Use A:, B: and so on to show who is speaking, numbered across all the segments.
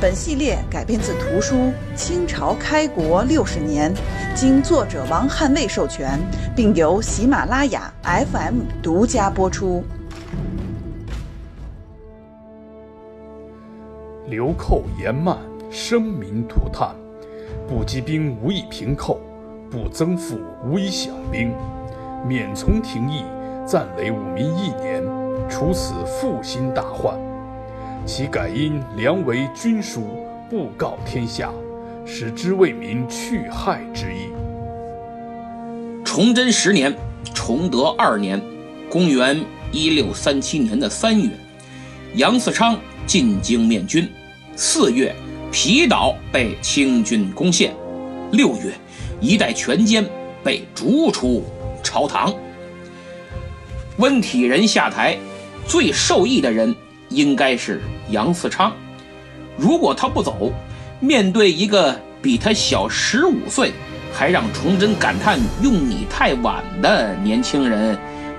A: 本系列改编自图书《清朝开国六十年》，经作者王汉卫授权，并由喜马拉雅 FM 独家播出。
B: 流寇延慢，生民涂炭，不积兵无以平寇，不增赋无以饷兵。免从廷议，暂累五民一年，除此负心大患。其改因良为军书，布告天下，使之为民去害之意。
C: 崇祯十年，崇德二年，公元一六三七年的三月，杨嗣昌进京面军。四月，皮岛被清军攻陷。六月，一代权奸被逐出朝堂。温体仁下台，最受益的人。应该是杨嗣昌，如果他不走，面对一个比他小十五岁，还让崇祯感叹用你太晚的年轻人，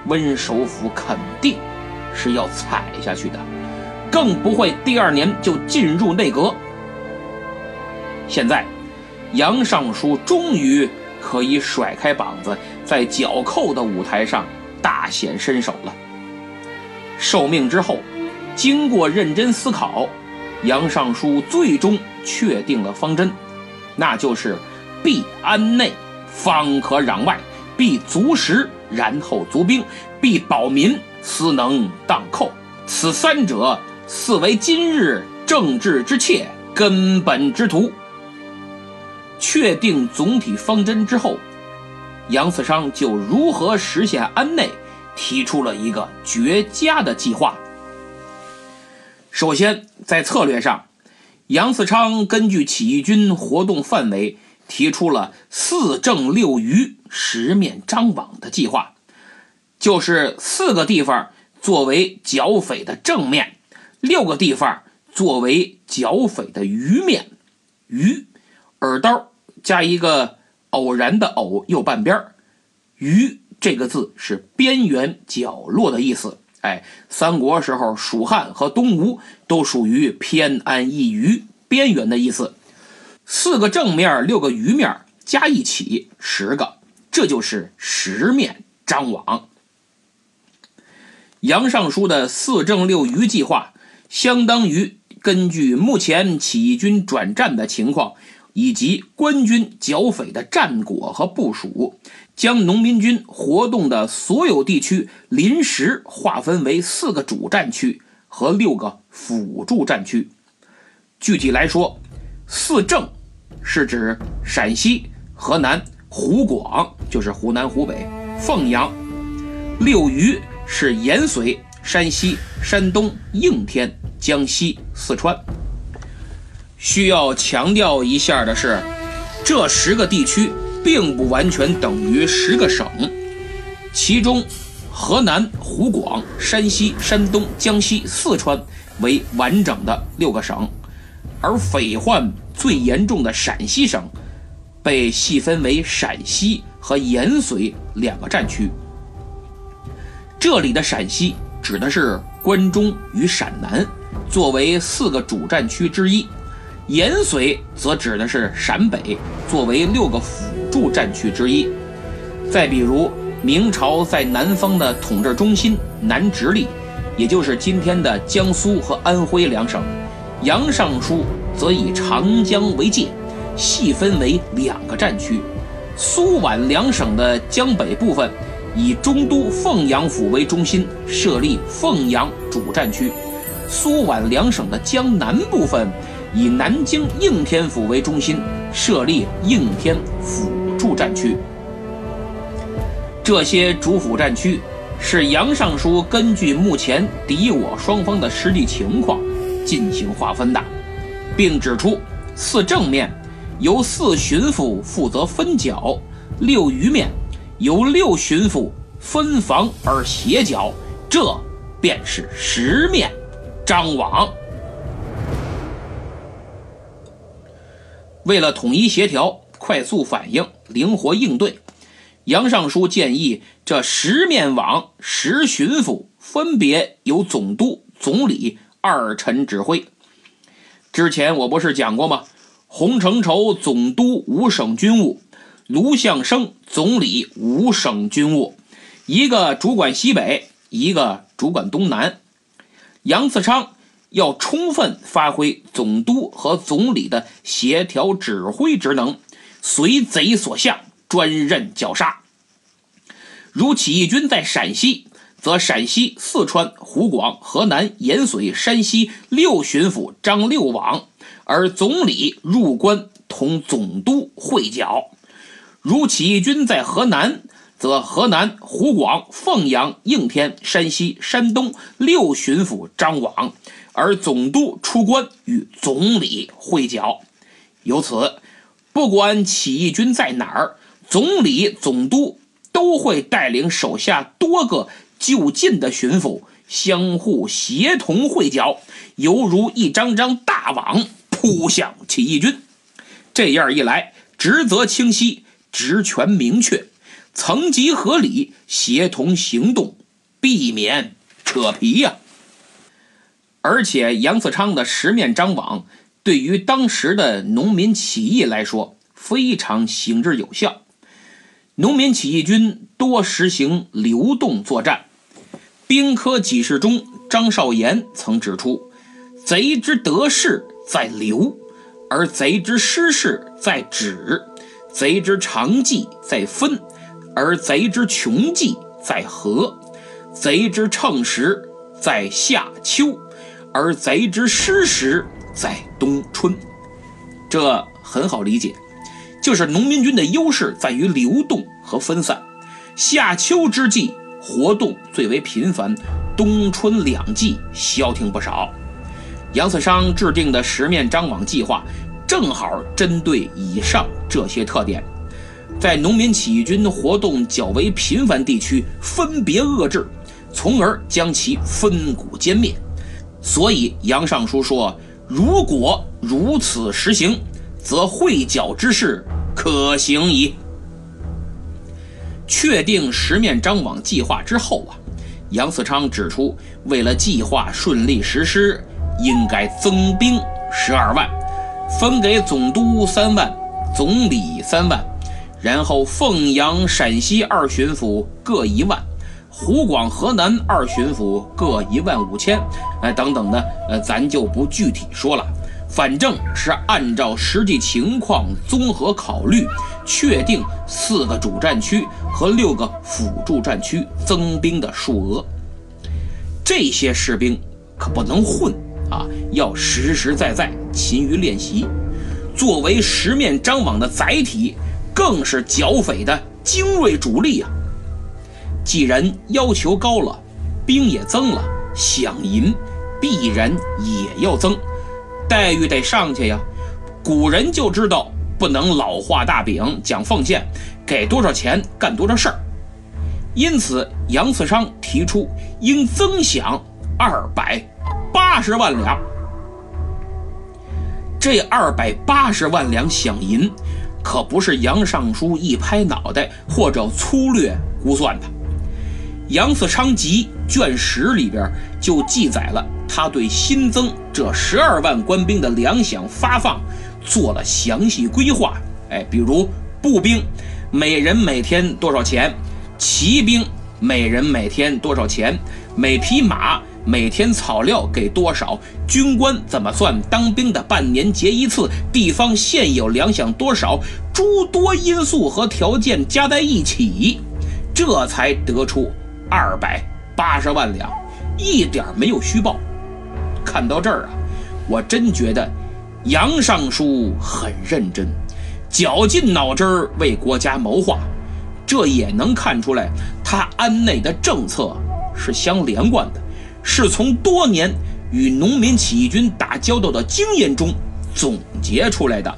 C: 温首府肯定是要踩下去的，更不会第二年就进入内阁。现在，杨尚书终于可以甩开膀子，在剿寇的舞台上大显身手了。受命之后。经过认真思考，杨尚书最终确定了方针，那就是必安内，方可攘外；必足食，然后足兵；必保民，斯能荡寇。此三者，四为今日政治之切，根本之图。确定总体方针之后，杨嗣昌就如何实现安内，提出了一个绝佳的计划。首先，在策略上，杨嗣昌根据起义军活动范围，提出了四正六余十面张网的计划，就是四个地方作为剿匪的正面，六个地方作为剿匪的余面。余，耳刀加一个偶然的偶右半边余这个字是边缘角落的意思。哎，三国时候，蜀汉和东吴都属于偏安一隅、边缘的意思。四个正面，六个余面，加一起十个，这就是十面张网。杨尚书的四正六余计划，相当于根据目前起义军转战的情况。以及官军剿匪的战果和部署，将农民军活动的所有地区临时划分为四个主战区和六个辅助战区。具体来说，四正是指陕西、河南、湖广（就是湖南、湖北）、凤阳；六余是延绥、山西、山东、应天、江西、四川。需要强调一下的是，这十个地区并不完全等于十个省，其中河南、湖广、山西、山东、江西、四川为完整的六个省，而匪患最严重的陕西省被细分为陕西和延绥两个战区。这里的陕西指的是关中与陕南，作为四个主战区之一。延绥则指的是陕北，作为六个辅助战区之一。再比如，明朝在南方的统治中心南直隶，也就是今天的江苏和安徽两省，杨尚书则以长江为界，细分为两个战区。苏皖两省的江北部分，以中都凤阳府为中心，设立凤阳主战区；苏皖两省的江南部分。以南京应天府为中心，设立应天府驻战区。这些主辅战区是杨尚书根据目前敌我双方的实际情况进行划分的，并指出四正面由四巡抚负责分剿，六余面由六巡抚分防而协剿，这便是十面张网。为了统一协调、快速反应、灵活应对，杨尚书建议这十面网十巡抚分别由总督、总理二臣指挥。之前我不是讲过吗？洪承畴总督五省军务，卢象升总理五省军务，一个主管西北，一个主管东南。杨嗣昌。要充分发挥总督和总理的协调指挥职能，随贼所向，专任绞杀。如起义军在陕西，则陕西、四川、湖广、河南、延绥、山西六巡抚张六网，而总理入关同总督会剿；如起义军在河南，则河南、湖广、凤阳、应天、山西、山东六巡抚张网。而总督出关与总理会剿，由此，不管起义军在哪儿，总理、总督都会带领手下多个就近的巡抚相互协同会剿，犹如一张张大网扑向起义军。这样一来，职责清晰，职权明确，层级合理，协同行动，避免扯皮呀。而且杨嗣昌的十面张网对于当时的农民起义来说非常行之有效。农民起义军多实行流动作战，兵科给事中张少岩曾指出：“贼之得势在流，而贼之失势在止；贼之长计在分，而贼之穷计在合；贼之乘时在夏秋。”而贼之失时在冬春，这很好理解，就是农民军的优势在于流动和分散。夏秋之际活动最为频繁，冬春两季消停不少。杨嗣昌制定的十面张网计划，正好针对以上这些特点，在农民起义军活动较为频繁地区分别遏制，从而将其分股歼灭。所以杨尚书说：“如果如此实行，则会剿之事可行矣。”确定十面张网计划之后啊，杨嗣昌指出，为了计划顺利实施，应该增兵十二万，分给总督三万，总理三万，然后凤阳、陕西二巡抚各一万。湖广、河南二巡抚各一万五千，哎，等等的，呃，咱就不具体说了，反正是按照实际情况综合考虑，确定四个主战区和六个辅助战区增兵的数额。这些士兵可不能混啊，要实实在在勤于练习。作为十面张网的载体，更是剿匪的精锐主力啊。既然要求高了，兵也增了，饷银必然也要增，待遇得上去呀。古人就知道不能老画大饼讲奉献，给多少钱干多少事儿。因此，杨嗣昌提出应增饷二百八十万两。这二百八十万两饷银，可不是杨尚书一拍脑袋或者粗略估算的。杨嗣昌集卷十里边就记载了他对新增这十二万官兵的粮饷发放做了详细规划。哎，比如步兵每人每天多少钱，骑兵每人每天多少钱，每匹马每天草料给多少，军官怎么算当兵的半年结一次，地方现有粮饷多少，诸多因素和条件加在一起，这才得出。二百八十万两，一点没有虚报。看到这儿啊，我真觉得杨尚书很认真，绞尽脑汁为国家谋划。这也能看出来，他安内的政策是相连贯的，是从多年与农民起义军打交道的经验中总结出来的。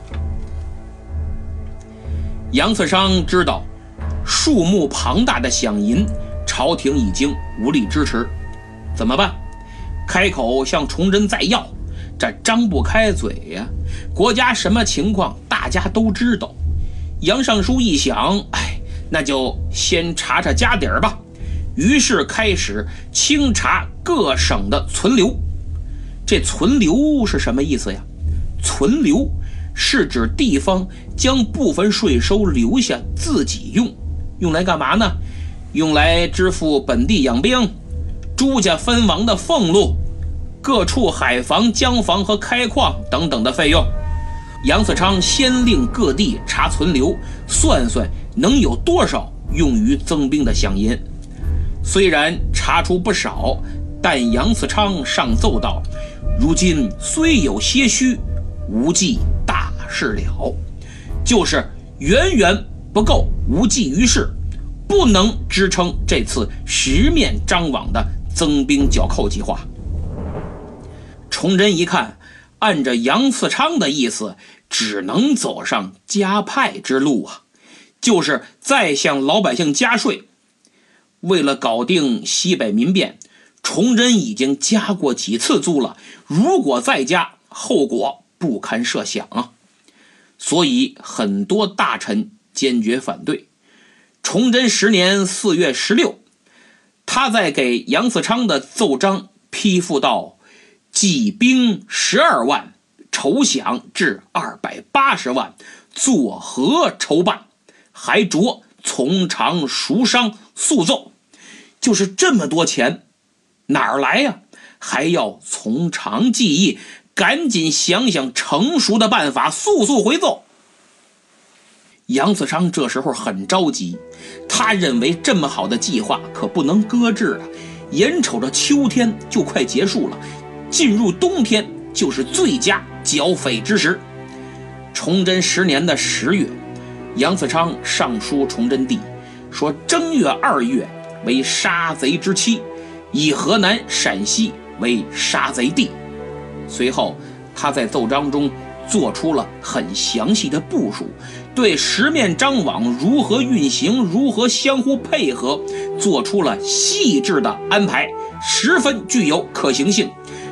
C: 杨嗣昌知道数目庞大的饷银，朝廷已经无力支持，怎么办？开口向崇祯再要，这张不开嘴呀。国家什么情况，大家都知道。杨尚书一想，哎，那就先查查家底儿吧。于是开始清查各省的存留。这存留是什么意思呀？存留是指地方将部分税收留下自己用，用来干嘛呢？用来支付本地养兵、朱家分王的俸禄、各处海防、江防和开矿等等的费用。杨嗣昌先令各地查存留，算算能有多少用于增兵的饷银。虽然查出不少，但杨嗣昌上奏道：“如今虽有些虚，无济大事了，就是远远不够，无济于事，不能支撑这次十面张网的增兵剿寇计划。”崇祯一看，按着杨嗣昌的意思，只能走上加派之路啊，就是再向老百姓加税。为了搞定西北民变，崇祯已经加过几次租了。如果再加，后果不堪设想啊！所以很多大臣坚决反对。崇祯十年四月十六，他在给杨嗣昌的奏章批复道：“计兵十二万，筹饷至二百八十万，作何筹办？”还着从长赎商。速奏，就是这么多钱，哪儿来呀？还要从长计议，赶紧想想成熟的办法，速速回奏。杨嗣昌这时候很着急，他认为这么好的计划可不能搁置了。眼瞅着秋天就快结束了，进入冬天就是最佳剿匪之时。崇祯十年的十月，杨嗣昌上书崇祯帝。说正月二月为杀贼之期，以河南、陕西为杀贼地。随后，他在奏章中做出了很详细的部署，对十面张网如何运行、如何相互配合，做出了细致的安排，十分具有可行性。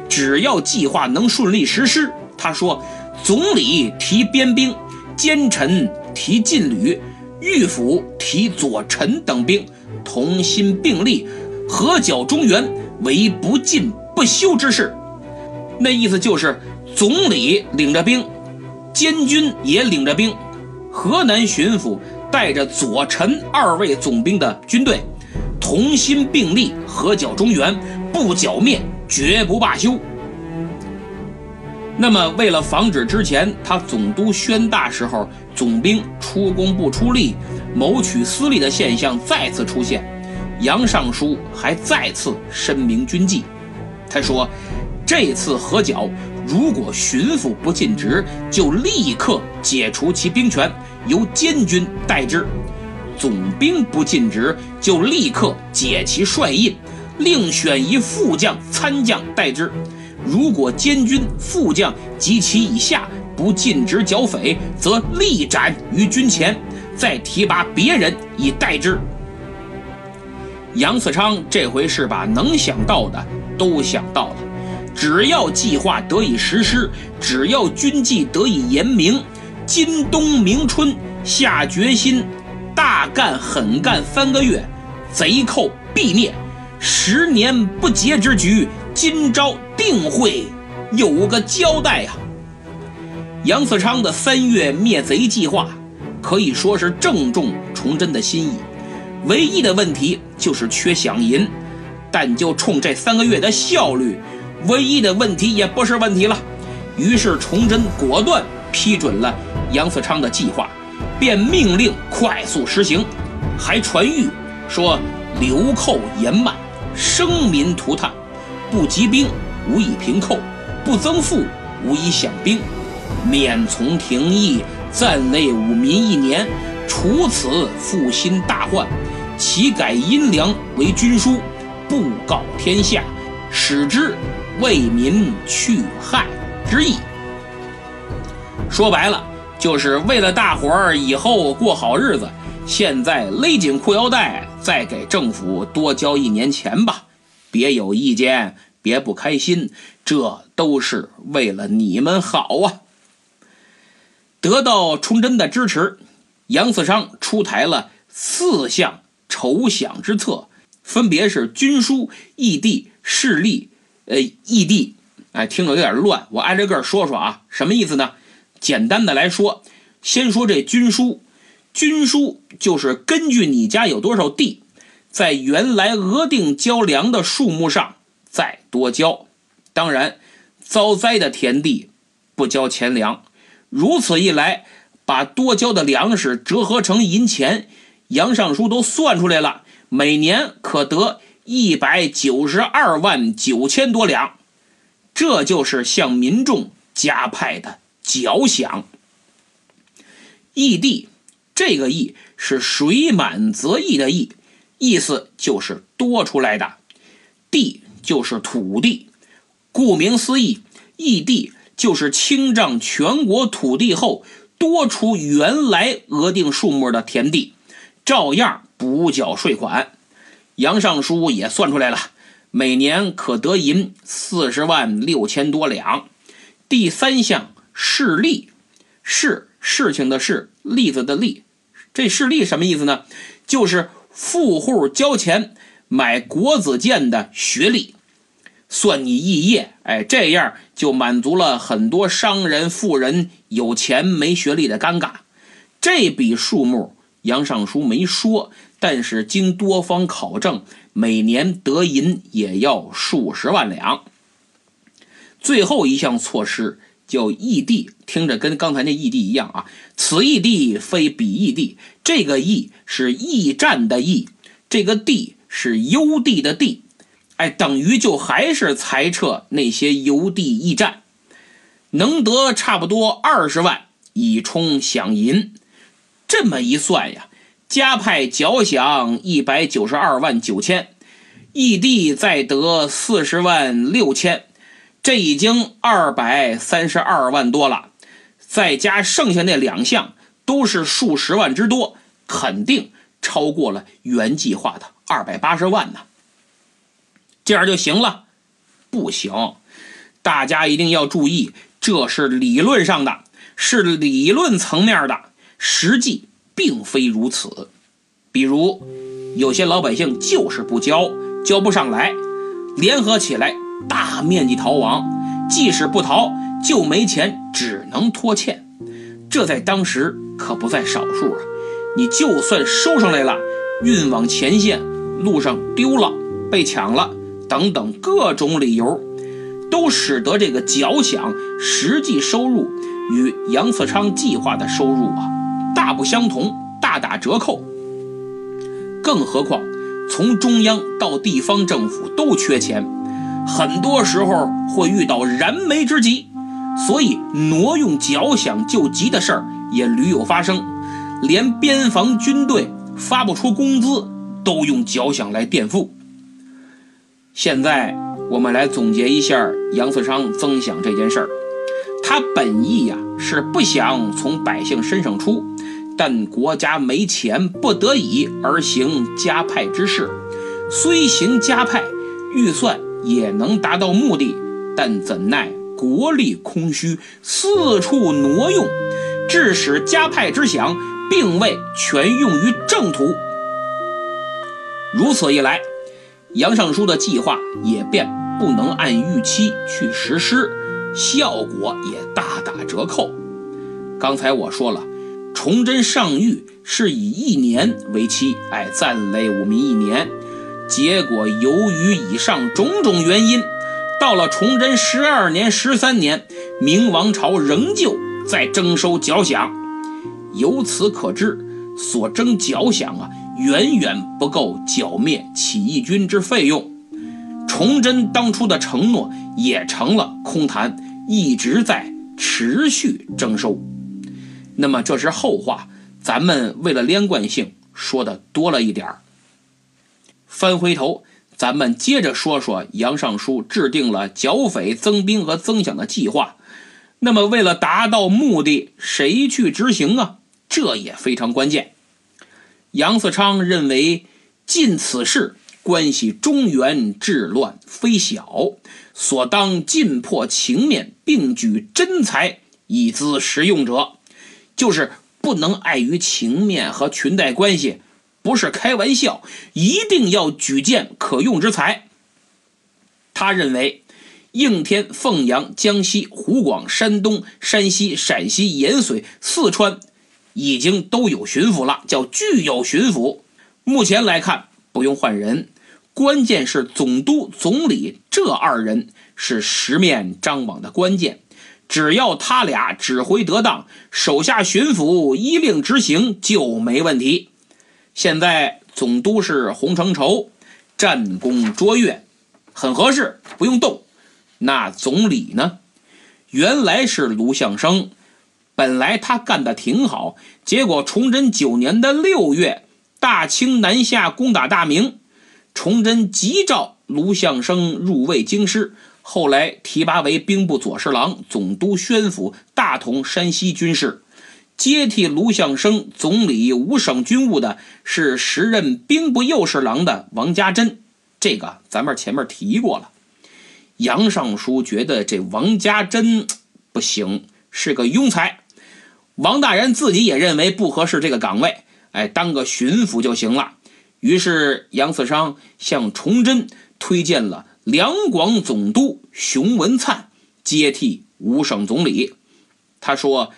C: 只要计划能顺利实施，他说，总理提边兵，奸臣提禁旅。御府提左臣等兵，同心并力，合剿中原，为不进不休之事。那意思就是，总理领着兵，监军也领着兵，河南巡抚带着左臣二位总兵的军队，同心并力，合剿中原，不剿灭，绝不罢休。那么，为了防止之前他总督宣大时候总兵出工不出力、谋取私利的现象再次出现，杨尚书还再次申明军纪。他说：“这次合剿，如果巡抚不尽职，就立刻解除其兵权，由监军代之；总兵不尽职，就立刻解其帅印，另选一副将、参将代之。”如果监军、副将及其以下不尽职剿匪，则立斩于军前，再提拔别人以代之。杨嗣昌这回是把能想到的都想到了，只要计划得以实施，只要军纪得以严明，今冬明春下决心，大干狠干三个月，贼寇必灭，十年不劫之局。今朝定会有个交代呀！杨嗣昌的三月灭贼计划可以说是正中崇祯的心意，唯一的问题就是缺饷银，但就冲这三个月的效率，唯一的问题也不是问题了。于是崇祯果断批准了杨嗣昌的计划，便命令快速实行，还传谕说流寇延慢，生民涂炭。不集兵，无以平寇；不增赋，无以享兵。免从廷议，暂内五民一年。除此复兴大患，其改阴粮为军书，布告天下，使之为民去害之意。说白了，就是为了大伙儿以后过好日子，现在勒紧裤腰带，再给政府多交一年钱吧。别有意见，别不开心，这都是为了你们好啊！得到崇祯的支持，杨嗣昌出台了四项筹饷之策，分别是军书、义地、势力。呃，义地，哎，听着有点乱，我挨着个说说啊，什么意思呢？简单的来说，先说这军书，军书就是根据你家有多少地，在原来额定交粮的数目上再多交。当然，遭灾的田地不交钱粮。如此一来，把多交的粮食折合成银钱，杨尚书都算出来了，每年可得。一百九十二万九千多两，这就是向民众加派的缴饷。义地，这个义是水满则溢的溢，意思就是多出来的。地就是土地，顾名思义，义地就是清账全国土地后多出原来额定数目的田地，照样补缴税款。杨尚书也算出来了，每年可得银四十万六千多两。第三项事例，事事情的事，例子的例，这事例什么意思呢？就是富户交钱买国子监的学历，算你肄业。哎，这样就满足了很多商人、富人有钱没学历的尴尬。这笔数目，杨尚书没说。但是经多方考证，每年得银也要数十万两。最后一项措施叫义地，听着跟刚才那义地一样啊。此义地非彼义地，这个义是驿站的驿，这个地是邮地的地，哎，等于就还是裁撤那些邮递驿站，能得差不多二十万以充饷银。这么一算呀。加派缴饷一百九十二万九千，异地再得四十万六千，这已经二百三十二万多了。再加剩下那两项，都是数十万之多，肯定超过了原计划的二百八十万呢。这样就行了？不行，大家一定要注意，这是理论上的，是理论层面的，实际。并非如此，比如有些老百姓就是不交，交不上来，联合起来大面积逃亡，即使不逃，就没钱，只能拖欠。这在当时可不在少数啊！你就算收上来了，运往前线，路上丢了、被抢了等等各种理由，都使得这个缴饷实际收入与杨嗣昌计划的收入啊。大不相同，大打折扣。更何况，从中央到地方政府都缺钱，很多时候会遇到燃眉之急，所以挪用缴饷救急的事儿也屡有发生。连边防军队发不出工资，都用缴饷来垫付。现在我们来总结一下杨嗣昌增饷这件事儿，他本意呀是不想从百姓身上出。但国家没钱，不得已而行加派之事。虽行加派，预算也能达到目的，但怎奈国力空虚，四处挪用，致使加派之饷并未全用于正途。如此一来，杨尚书的计划也便不能按预期去实施，效果也大打折扣。刚才我说了。崇祯上谕是以一年为期，哎，暂累五民一年。结果由于以上种种原因，到了崇祯十二年、十三年，明王朝仍旧在征收缴饷。由此可知，所征缴饷啊，远远不够剿灭起义军之费用。崇祯当初的承诺也成了空谈，一直在持续征收。那么这是后话，咱们为了连贯性说的多了一点儿。翻回头，咱们接着说说杨尚书制定了剿匪增兵和增饷的计划。那么为了达到目的，谁去执行啊？这也非常关键。杨嗣昌认为，尽此事关系中原治乱非小，所当尽破情面，并举真才以资实用者，就是不能碍于情面和裙带关系，不是开玩笑，一定要举荐可用之才。他认为，应天、凤阳、江西、湖广、山东、山西、陕西、延绥、四川。已经都有巡抚了，叫具有巡抚。目前来看，不用换人，关键是总督、总理这二人是十面张网的关键。只要他俩指挥得当，手下巡抚依令执行就没问题。现在总督是洪承畴，战功卓越，很合适，不用动。那总理呢？原来是卢象升。本来他干的挺好，结果崇祯九年的六月，大清南下攻打大明，崇祯急召卢象升入卫京师，后来提拔为兵部左侍郎、总督宣府、大同山西军事。接替卢象升总理五省军务的是时任兵部右侍郎的王家珍，这个咱们前面提过了。杨尚书觉得这王家珍不行，是个庸才。王大人自己也认为不合适这个岗位，哎，当个巡抚就行了。于是杨嗣昌向崇祯推荐了两广总督熊文灿接替五省总理。他说：“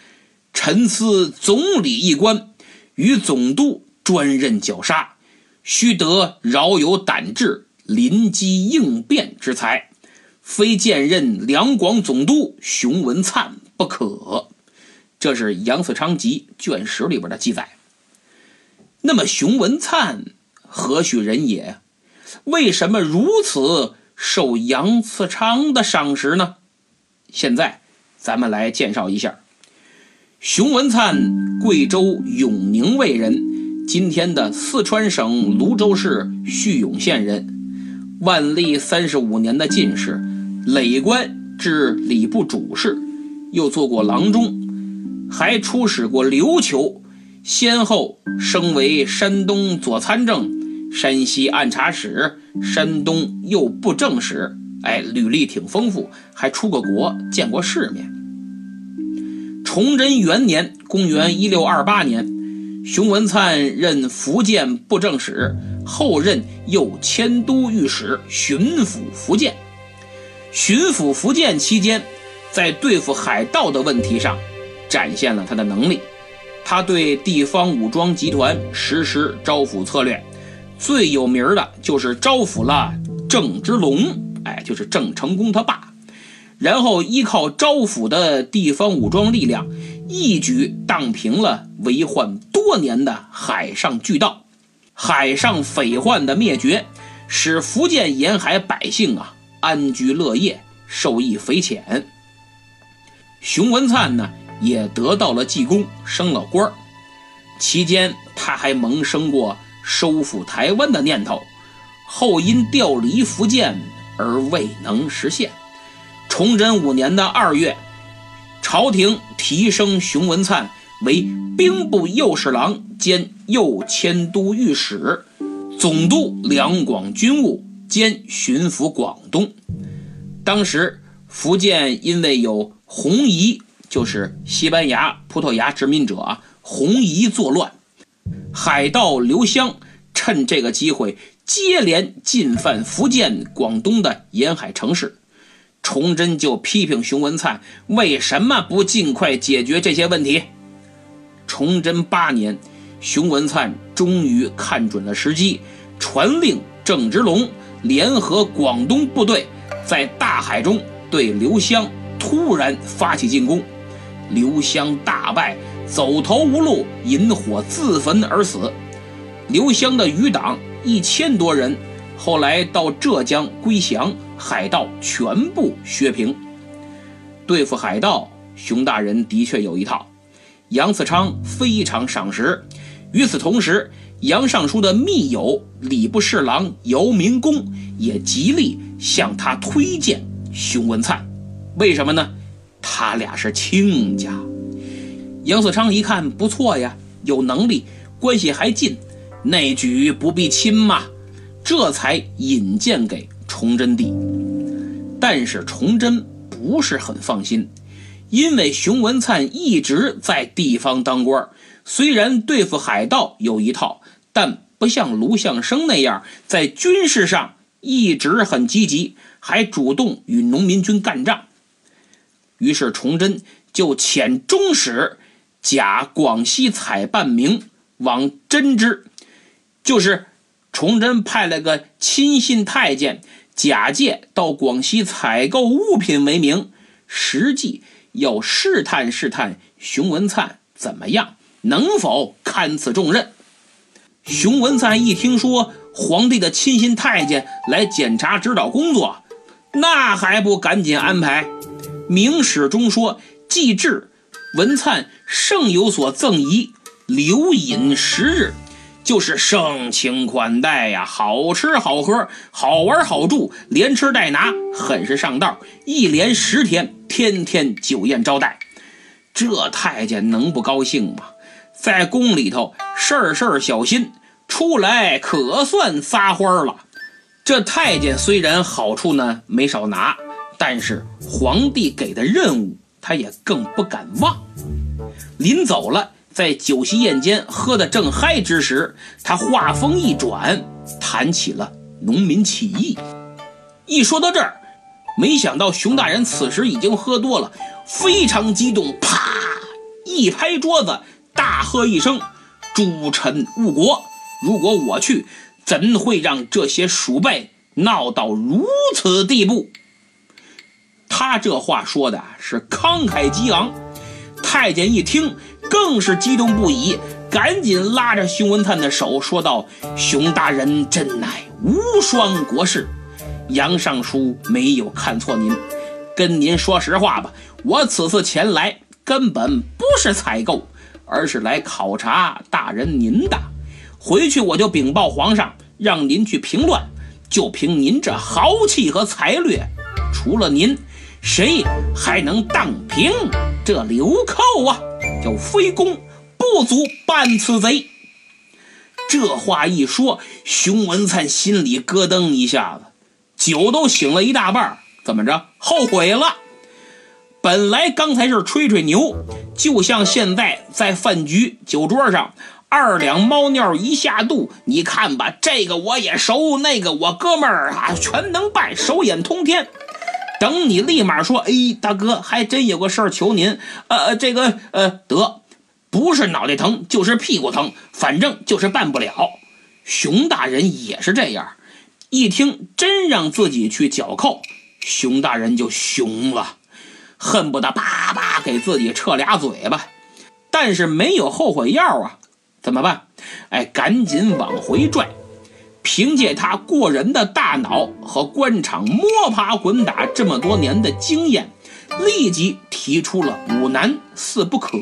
C: 臣思总理一官，与总督专任绞杀，须得饶有胆志、临机应变之才，非兼任两广总督熊文灿不可。”这是《杨嗣昌集》卷十里边的记载。那么熊文灿何许人也？为什么如此受杨嗣昌的赏识呢？现在咱们来介绍一下。熊文灿，贵州永宁卫人，今天的四川省泸州市叙永县人，万历三十五年的进士，累官至礼部主事，又做过郎中。还出使过琉球，先后升为山东左参政、山西按察使、山东右布政使，哎，履历挺丰富，还出过国，见过世面。崇祯元年（公元1628年），熊文灿任福建布政使，后任右迁都御史，巡抚福建。巡抚福建期间，在对付海盗的问题上。展现了他的能力，他对地方武装集团实施招抚策略，最有名的就是招抚了郑芝龙，哎，就是郑成功他爸，然后依靠招抚的地方武装力量，一举荡平了为患多年的海上巨盗，海上匪患的灭绝，使福建沿海百姓啊安居乐业，受益匪浅。熊文灿呢？也得到了济功，升了官儿。期间，他还萌生过收复台湾的念头，后因调离福建而未能实现。崇祯五年的二月，朝廷提升熊文灿为兵部右侍郎兼右迁都御史，总督两广军务兼巡抚广东。当时，福建因为有红夷。就是西班牙、葡萄牙殖民者啊，红夷作乱，海盗刘湘趁这个机会接连进犯福建、广东的沿海城市。崇祯就批评熊文灿为什么不尽快解决这些问题。崇祯八年，熊文灿终于看准了时机，传令郑芝龙联合广东部队，在大海中对刘湘突然发起进攻。刘湘大败，走投无路，引火自焚而死。刘湘的余党一千多人，后来到浙江归降，海盗全部削平。对付海盗，熊大人的确有一套，杨嗣昌非常赏识。与此同时，杨尚书的密友礼部侍郎姚明公也极力向他推荐熊文灿。为什么呢？他俩是亲家。杨嗣昌一看不错呀，有能力，关系还近，内举不必亲嘛，这才引荐给崇祯帝。但是崇祯不是很放心，因为熊文灿一直在地方当官，虽然对付海盗有一套，但不像卢象升那样在军事上一直很积极，还主动与农民军干仗。于是崇祯就遣中使。假广西采办名往真之，就是崇祯派了个亲信太监，假借到广西采购物品为名，实际要试探试探熊文灿怎么样，能否堪此重任。熊文灿一听说皇帝的亲信太监来检查指导工作，那还不赶紧安排？明史中说，既至。文灿圣有所赠仪，留饮十日，就是盛情款待呀，好吃好喝，好玩好住，连吃带拿，很是上道。一连十天，天天酒宴招待，这太监能不高兴吗？在宫里头事事小心，出来可算撒欢了。这太监虽然好处呢没少拿，但是皇帝给的任务。他也更不敢忘。临走了，在酒席宴间喝得正嗨之时，他话锋一转，谈起了农民起义。一说到这儿，没想到熊大人此时已经喝多了，非常激动，啪一拍桌子，大喝一声：“诸臣误国！如果我去，怎会让这些鼠辈闹到如此地步？”他这话说的是慷慨激昂，太监一听更是激动不已，赶紧拉着熊文灿的手说道：“熊大人真乃无双国士，杨尚书没有看错您。跟您说实话吧，我此次前来根本不是采购，而是来考察大人您的。回去我就禀报皇上，让您去平乱。就凭您这豪气和才略，除了您。”谁还能荡平这流寇啊？叫非公不足办此贼。这话一说，熊文灿心里咯噔一下子，酒都醒了一大半，怎么着？后悔了。本来刚才是吹吹牛，就像现在在饭局酒桌上，二两猫尿一下肚，你看吧，这个我也熟，那个我哥们儿啊，全能办，手眼通天。等你立马说，哎，大哥，还真有个事儿求您。呃，这个，呃，得，不是脑袋疼就是屁股疼，反正就是办不了。熊大人也是这样，一听真让自己去剿寇，熊大人就熊了，恨不得叭叭给自己撤俩嘴巴。但是没有后悔药啊，怎么办？哎，赶紧往回拽。凭借他过人的大脑和官场摸爬滚打这么多年的经验，立即提出了五难四不可。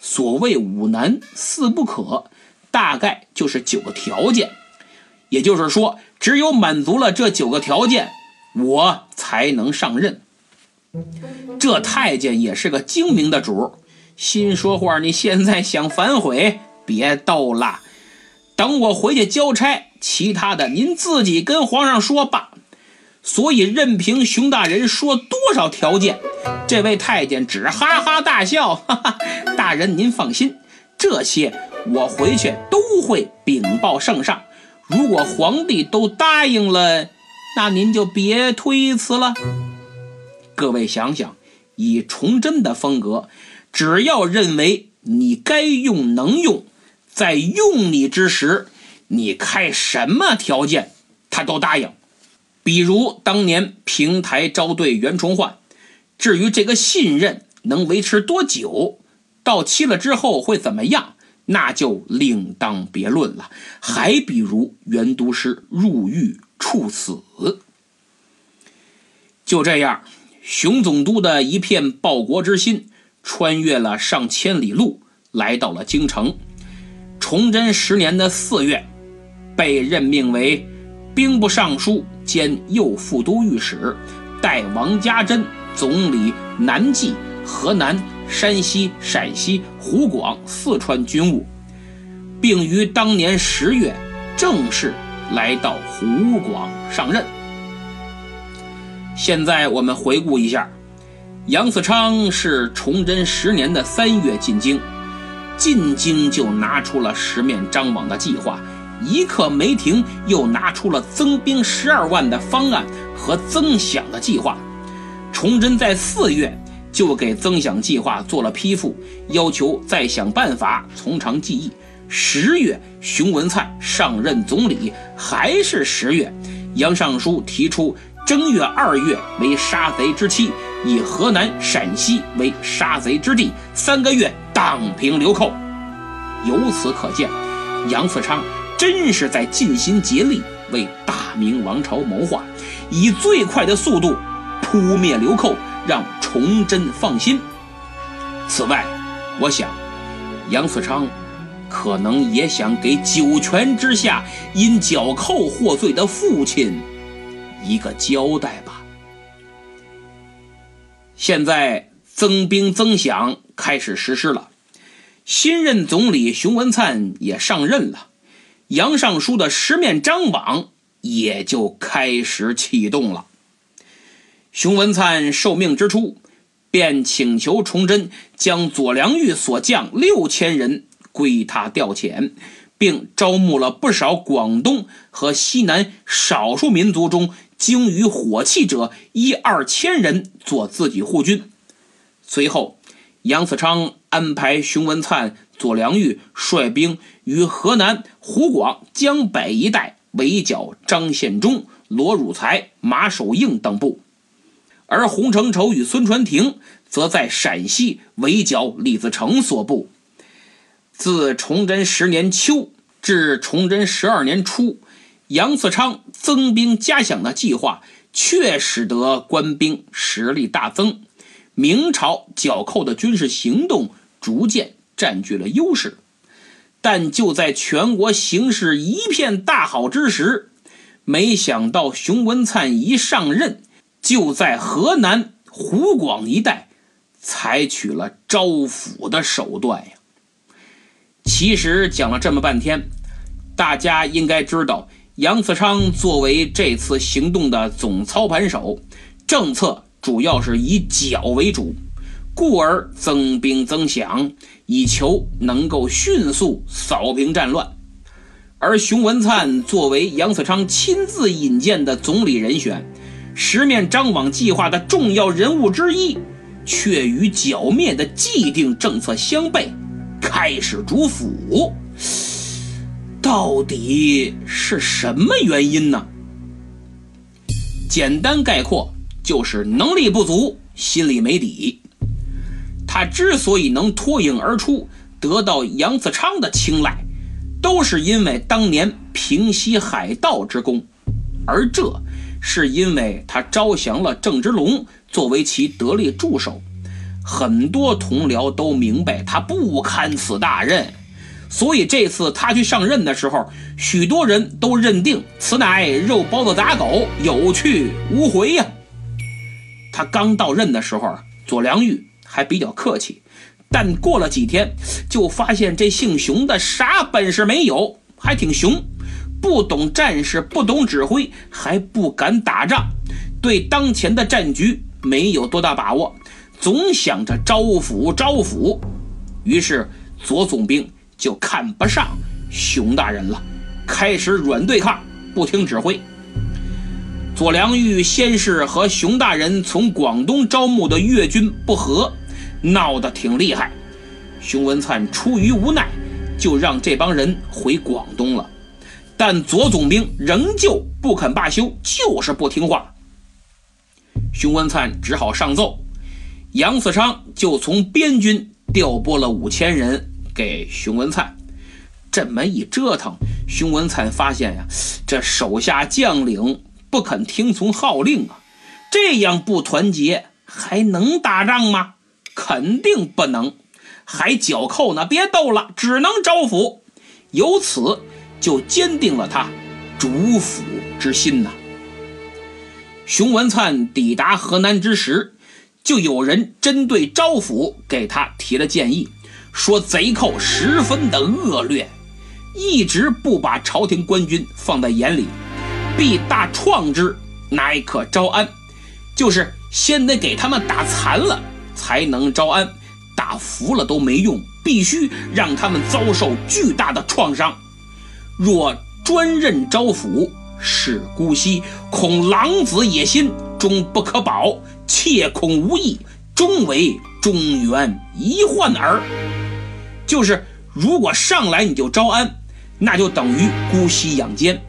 C: 所谓五难四不可，大概就是九个条件。也就是说，只有满足了这九个条件，我才能上任。这太监也是个精明的主儿，心说话：你现在想反悔？别逗了，等我回去交差。其他的您自己跟皇上说吧。所以任凭熊大人说多少条件，这位太监只哈哈大笑。哈哈，大人您放心，这些我回去都会禀报圣上。如果皇帝都答应了，那您就别推辞了。各位想想，以崇祯的风格，只要认为你该用能用，在用你之时。你开什么条件，他都答应。比如当年平台招对袁崇焕，至于这个信任能维持多久，到期了之后会怎么样，那就另当别论了。还比如袁都师入狱处死，就这样，熊总督的一片报国之心，穿越了上千里路，来到了京城。崇祯十年的四月。被任命为兵部尚书兼右副都御史，代王家珍总理南冀、河南、山西、陕西、湖广、四川军务，并于当年十月正式来到湖广上任。现在我们回顾一下，杨嗣昌是崇祯十年的三月进京，进京就拿出了十面张网的计划，一刻没停，又拿出了增兵十二万的方案和增饷的计划。崇祯在四月就给增饷计划做了批复，要求再想办法从长计议。十月，熊文灿上任总理，还是十月，杨尚书提出。正月、二月为杀贼之期，以河南、陕西为杀贼之地，三个月荡平流寇。由此可见，杨嗣昌真是在尽心竭力为大明王朝谋划，以最快的速度扑灭流寇，让崇祯放心。此外，我想，杨嗣昌可能也想给九泉之下因剿寇获罪的父亲。一个交代吧。现在增兵增饷开始实施了，新任总理熊文灿也上任了，杨尚书的十面张网也就开始启动了。熊文灿受命之初，便请求崇祯将左良玉所将六千人归他调遣。并招募了不少广东和西南少数民族中精于火器者一二千人做自己护军。随后，杨嗣昌安排熊文灿、左良玉率兵于河南、湖广、江北一带围剿张献忠、罗汝才、马守应等部，而洪承畴与孙传庭则在陕西围剿李自成所部。自崇祯十年秋至崇祯十二年初，杨嗣昌增兵加饷的计划，确使得官兵实力大增，明朝剿寇的军事行动逐渐占据了优势。但就在全国形势一片大好之时，没想到熊文灿一上任，就在河南、湖广一带采取了招抚的手段呀。其实讲了这么半天，大家应该知道，杨嗣昌作为这次行动的总操盘手，政策主要是以剿为主，故而增兵增饷，以求能够迅速扫平战乱。而熊文灿作为杨嗣昌亲自引荐的总理人选，十面张网计划的重要人物之一，却与剿灭的既定政策相悖。开始主辅，到底是什么原因呢？简单概括就是能力不足，心里没底。他之所以能脱颖而出，得到杨嗣昌的青睐，都是因为当年平西海盗之功，而这是因为他招降了郑芝龙作为其得力助手。很多同僚都明白他不堪此大任，所以这次他去上任的时候，许多人都认定此乃肉包子打狗，有去无回呀。他刚到任的时候，左良玉还比较客气，但过了几天，就发现这姓熊的啥本事没有，还挺熊，不懂战事，不懂指挥，还不敢打仗，对当前的战局没有多大把握。总想着招抚招抚，于是左总兵就看不上熊大人了，开始软对抗，不听指挥。左良玉先是和熊大人从广东招募的粤军不和，闹得挺厉害。熊文灿出于无奈，就让这帮人回广东了。但左总兵仍旧不肯罢休，就是不听话。熊文灿只好上奏。杨嗣昌就从边军调拨了五千人给熊文灿，这么一折腾，熊文灿发现呀，这手下将领不肯听从号令啊，这样不团结还能打仗吗？肯定不能，还剿寇呢，别斗了，只能招抚，由此就坚定了他主抚之心呐。熊文灿抵达河南之时。
D: 就有人针对招抚给他提了建议，说贼寇十分的恶劣，一直不把朝廷官军放在眼里，必大创之，乃可招安。就是先得给他们打残了，才能招安；打服了都没用，必须让他们遭受巨大的创伤。若专任招抚，是姑息，恐狼子野心，终不可保；切恐无益，终为中原一患耳。就是如果上来你就招安，那就等于姑息养奸，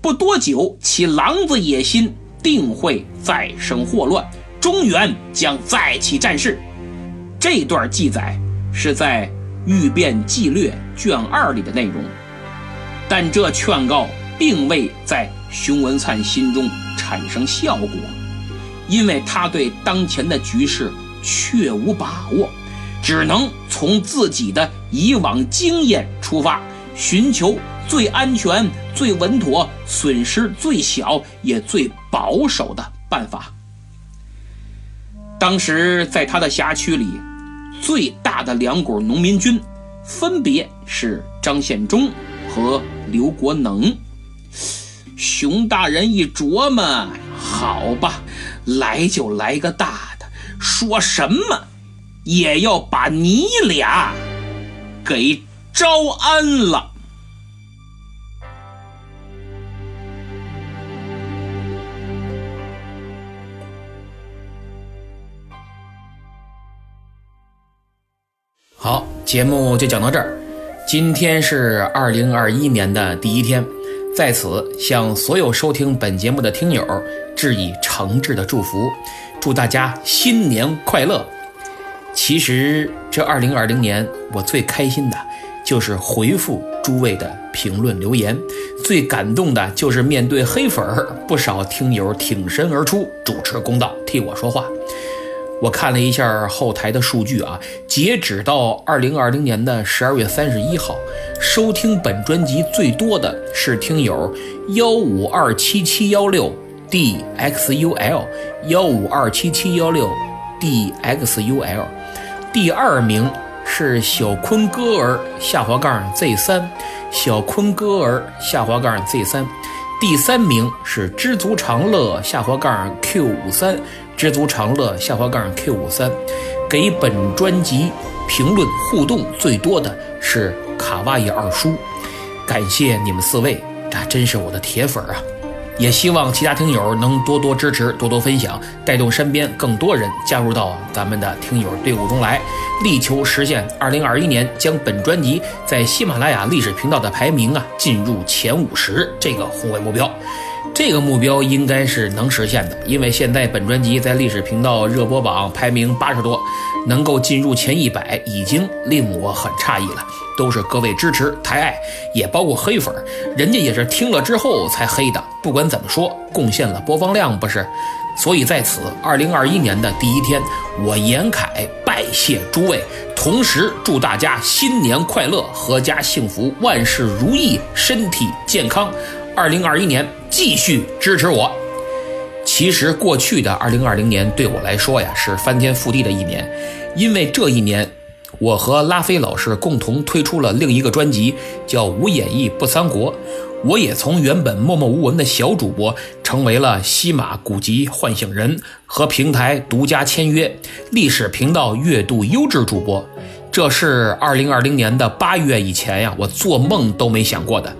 D: 不多久其狼子野心。定会再生祸乱，中原将再起战事。这段记载是在《欲变纪略》卷二里的内容，但这劝告并未在熊文灿心中产生效果，因为他对当前的局势确无把握，只能从自己的以往经验出发，寻求。最安全、最稳妥、损失最小也最保守的办法。当时在他的辖区里，最大的两股农民军，分别是张献忠和刘国能。熊大人一琢磨，好吧，来就来个大的，说什么也要把你俩给招安了。
C: 好，节目就讲到这儿。今天是二零二一年的第一天，在此向所有收听本节目的听友致以诚挚的祝福，祝大家新年快乐。其实这二零二零年我最开心的就是回复诸位的评论留言，最感动的就是面对黑粉儿，不少听友挺身而出，主持公道，替我说话。我看了一下后台的数据啊，截止到二零二零年的十二月三十一号，收听本专辑最多的是听友幺五二七七幺六 dxul 幺五二七七幺六 dxul，第二名是小坤哥儿下滑杠 z 三，小坤哥儿下滑杠 z 三，第三名是知足常乐下滑杠 q 五三。知足常乐下滑杠 Q 五三，给本专辑评论互动最多的是卡哇伊二叔，感谢你们四位，这真是我的铁粉啊！也希望其他听友能多多支持，多多分享，带动身边更多人加入到咱们的听友队伍中来，力求实现二零二一年将本专辑在喜马拉雅历史频道的排名啊进入前五十这个宏伟目标。这个目标应该是能实现的，因为现在本专辑在历史频道热播榜排名八十多，能够进入前一百已经令我很诧异了。都是各位支持抬爱，也包括黑粉，人家也是听了之后才黑的。不管怎么说，贡献了播放量不是？所以在此二零二一年的第一天，我严凯拜谢诸位，同时祝大家新年快乐，阖家幸福，万事如意，身体健康。二零二一年继续支持我。其实过去的二零二零年对我来说呀是翻天覆地的一年，因为这一年我和拉菲老师共同推出了另一个专辑，叫《无演绎不三国》。我也从原本默默无闻的小主播，成为了西马古籍唤醒人和平台独家签约历史频道月度优质主播。这是二零二零年的八月以前呀，我做梦都没想过的。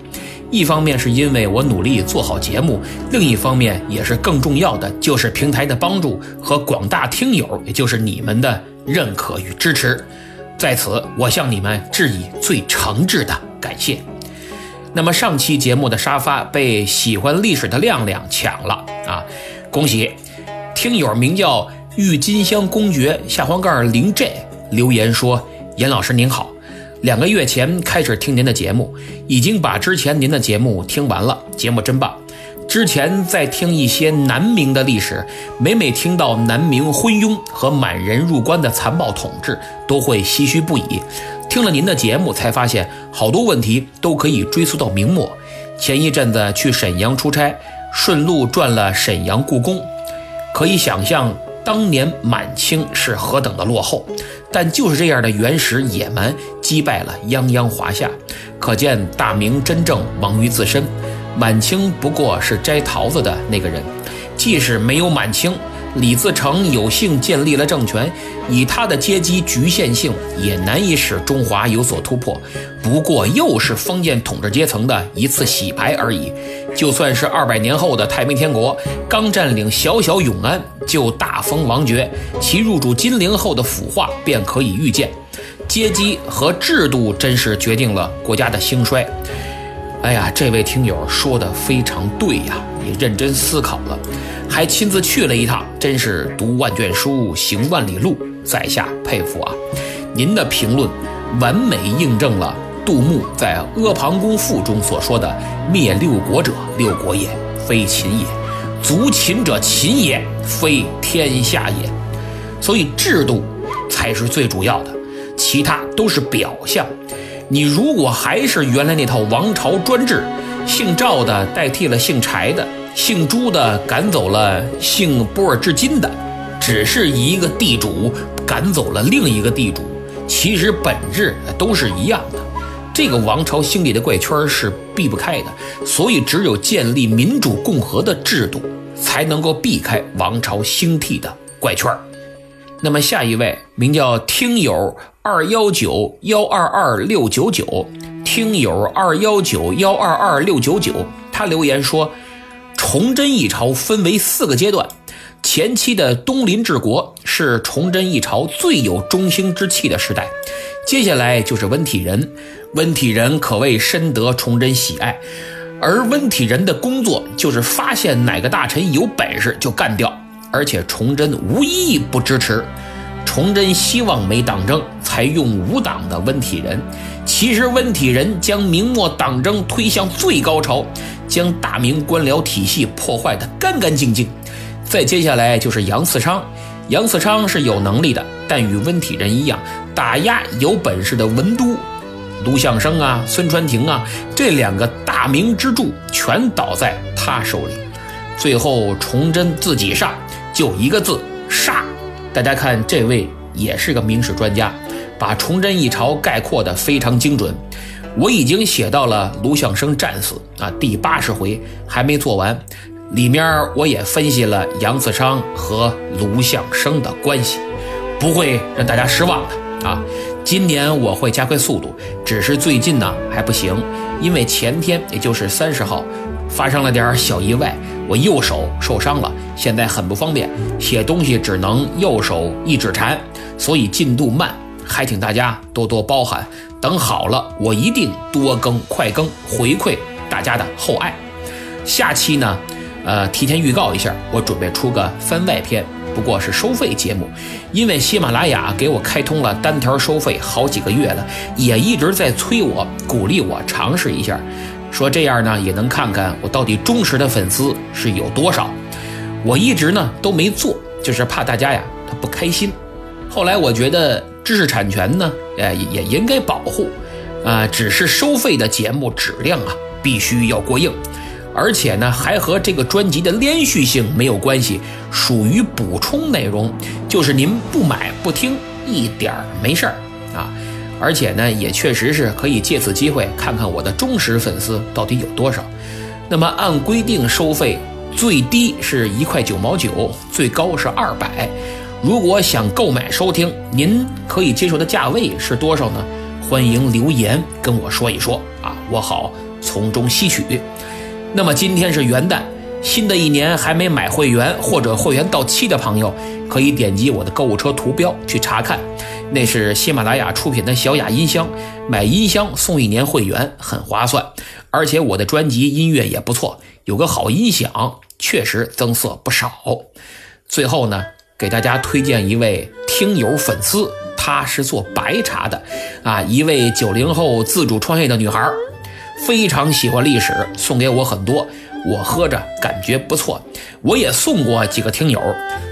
C: 一方面是因为我努力做好节目，另一方面也是更重要的，就是平台的帮助和广大听友，也就是你们的认可与支持，在此我向你们致以最诚挚的感谢。那么上期节目的沙发被喜欢历史的亮亮抢了啊，恭喜！听友名叫郁金香公爵下黄盖零 J 留言说：“严老师您好。”两个月前开始听您的节目，已经把之前您的节目听完了，节目真棒。之前在听一些南明的历史，每每听到南明昏庸和满人入关的残暴统治，都会唏嘘不已。听了您的节目，才发现好多问题都可以追溯到明末。前一阵子去沈阳出差，顺路转了沈阳故宫，可以想象当年满清是何等的落后，但就是这样的原始野蛮击败了泱泱华夏，可见大明真正亡于自身。满清不过是摘桃子的那个人，即使没有满清。李自成有幸建立了政权，以他的阶级局限性，也难以使中华有所突破。不过又是封建统治阶层的一次洗牌而已。就算是二百年后的太平天国，刚占领小小永安就大封王爵，其入主金陵后的腐化便可以预见。阶级和制度真是决定了国家的兴衰。哎呀，这位听友说的非常对呀，也认真思考了。还亲自去了一趟，真是读万卷书，行万里路，在下佩服啊！您的评论完美印证了杜牧在《阿房宫赋》中所说的“灭六国者，六国也，非秦也；族秦者，秦也，非天下也。”所以制度才是最主要的，其他都是表象。你如果还是原来那套王朝专制，姓赵的代替了姓柴的。姓朱的赶走了姓波尔至今的，只是一个地主赶走了另一个地主，其实本质都是一样的。这个王朝兴起的怪圈是避不开的，所以只有建立民主共和的制度，才能够避开王朝兴替的怪圈。那么下一位名叫听友二幺九幺二二六九九，听友二幺九幺二二六九九，他留言说。崇祯一朝分为四个阶段，前期的东林治国是崇祯一朝最有中兴之气的时代，接下来就是温体仁，温体仁可谓深得崇祯喜爱，而温体仁的工作就是发现哪个大臣有本事就干掉，而且崇祯无一不支持。崇祯希望没党争，才用无党的温体仁。其实温体仁将明末党争推向最高潮，将大明官僚体系破坏得干干净净。再接下来就是杨嗣昌，杨嗣昌是有能力的，但与温体仁一样，打压有本事的文都卢象升啊、孙传庭啊这两个大明支柱全倒在他手里。最后崇祯自己上，就一个字：杀。大家看，这位也是个明史专家，把崇祯一朝概括的非常精准。我已经写到了卢象升战死啊，第八十回还没做完，里面我也分析了杨嗣昌和卢象升的关系，不会让大家失望的啊。今年我会加快速度，只是最近呢还不行，因为前天也就是三十号。发生了点小意外，我右手受伤了，现在很不方便，写东西只能右手一指禅，所以进度慢，还请大家多多包涵。等好了，我一定多更快更，回馈大家的厚爱。下期呢，呃，提前预告一下，我准备出个番外篇，不过是收费节目，因为喜马拉雅给我开通了单条收费好几个月了，也一直在催我，鼓励我尝试一下。说这样呢，也能看看我到底忠实的粉丝是有多少。我一直呢都没做，就是怕大家呀他不开心。后来我觉得知识产权呢，哎也应该保护，啊，只是收费的节目质量啊必须要过硬，而且呢还和这个专辑的连续性没有关系，属于补充内容，就是您不买不听一点儿没事儿啊。而且呢，也确实是可以借此机会看看我的忠实粉丝到底有多少。那么按规定收费，最低是一块九毛九，最高是二百。如果想购买收听，您可以接受的价位是多少呢？欢迎留言跟我说一说啊，我好从中吸取。那么今天是元旦，新的一年还没买会员或者会员到期的朋友，可以点击我的购物车图标去查看。那是喜马拉雅出品的小雅音箱，买音箱送一年会员，很划算。而且我的专辑音乐也不错，有个好音响，确实增色不少。最后呢，给大家推荐一位听友粉丝，她是做白茶的，啊，一位九零后自主创业的女孩，非常喜欢历史，送给我很多，我喝着感觉不错。我也送过几个听友，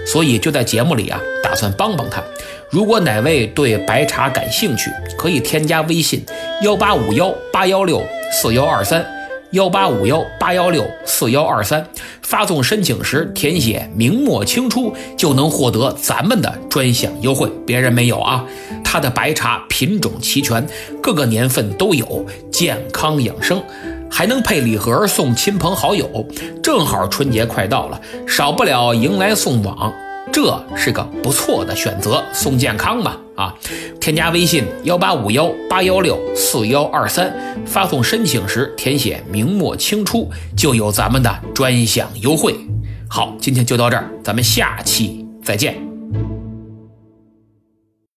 C: 所以就在节目里啊，打算帮帮她。如果哪位对白茶感兴趣，可以添加微信幺八五幺八幺六四幺二三，幺八五幺八幺六四幺二三，发送申请时填写明末清初，就能获得咱们的专享优惠，别人没有啊。它的白茶品种齐全，各个年份都有，健康养生，还能配礼盒送亲朋好友。正好春节快到了，少不了迎来送往。这是个不错的选择，送健康嘛啊！添加微信幺八五幺八幺六四幺二三，发送申请时填写明末清初，就有咱们的专享优惠。好，今天就到这儿，咱们下期再见。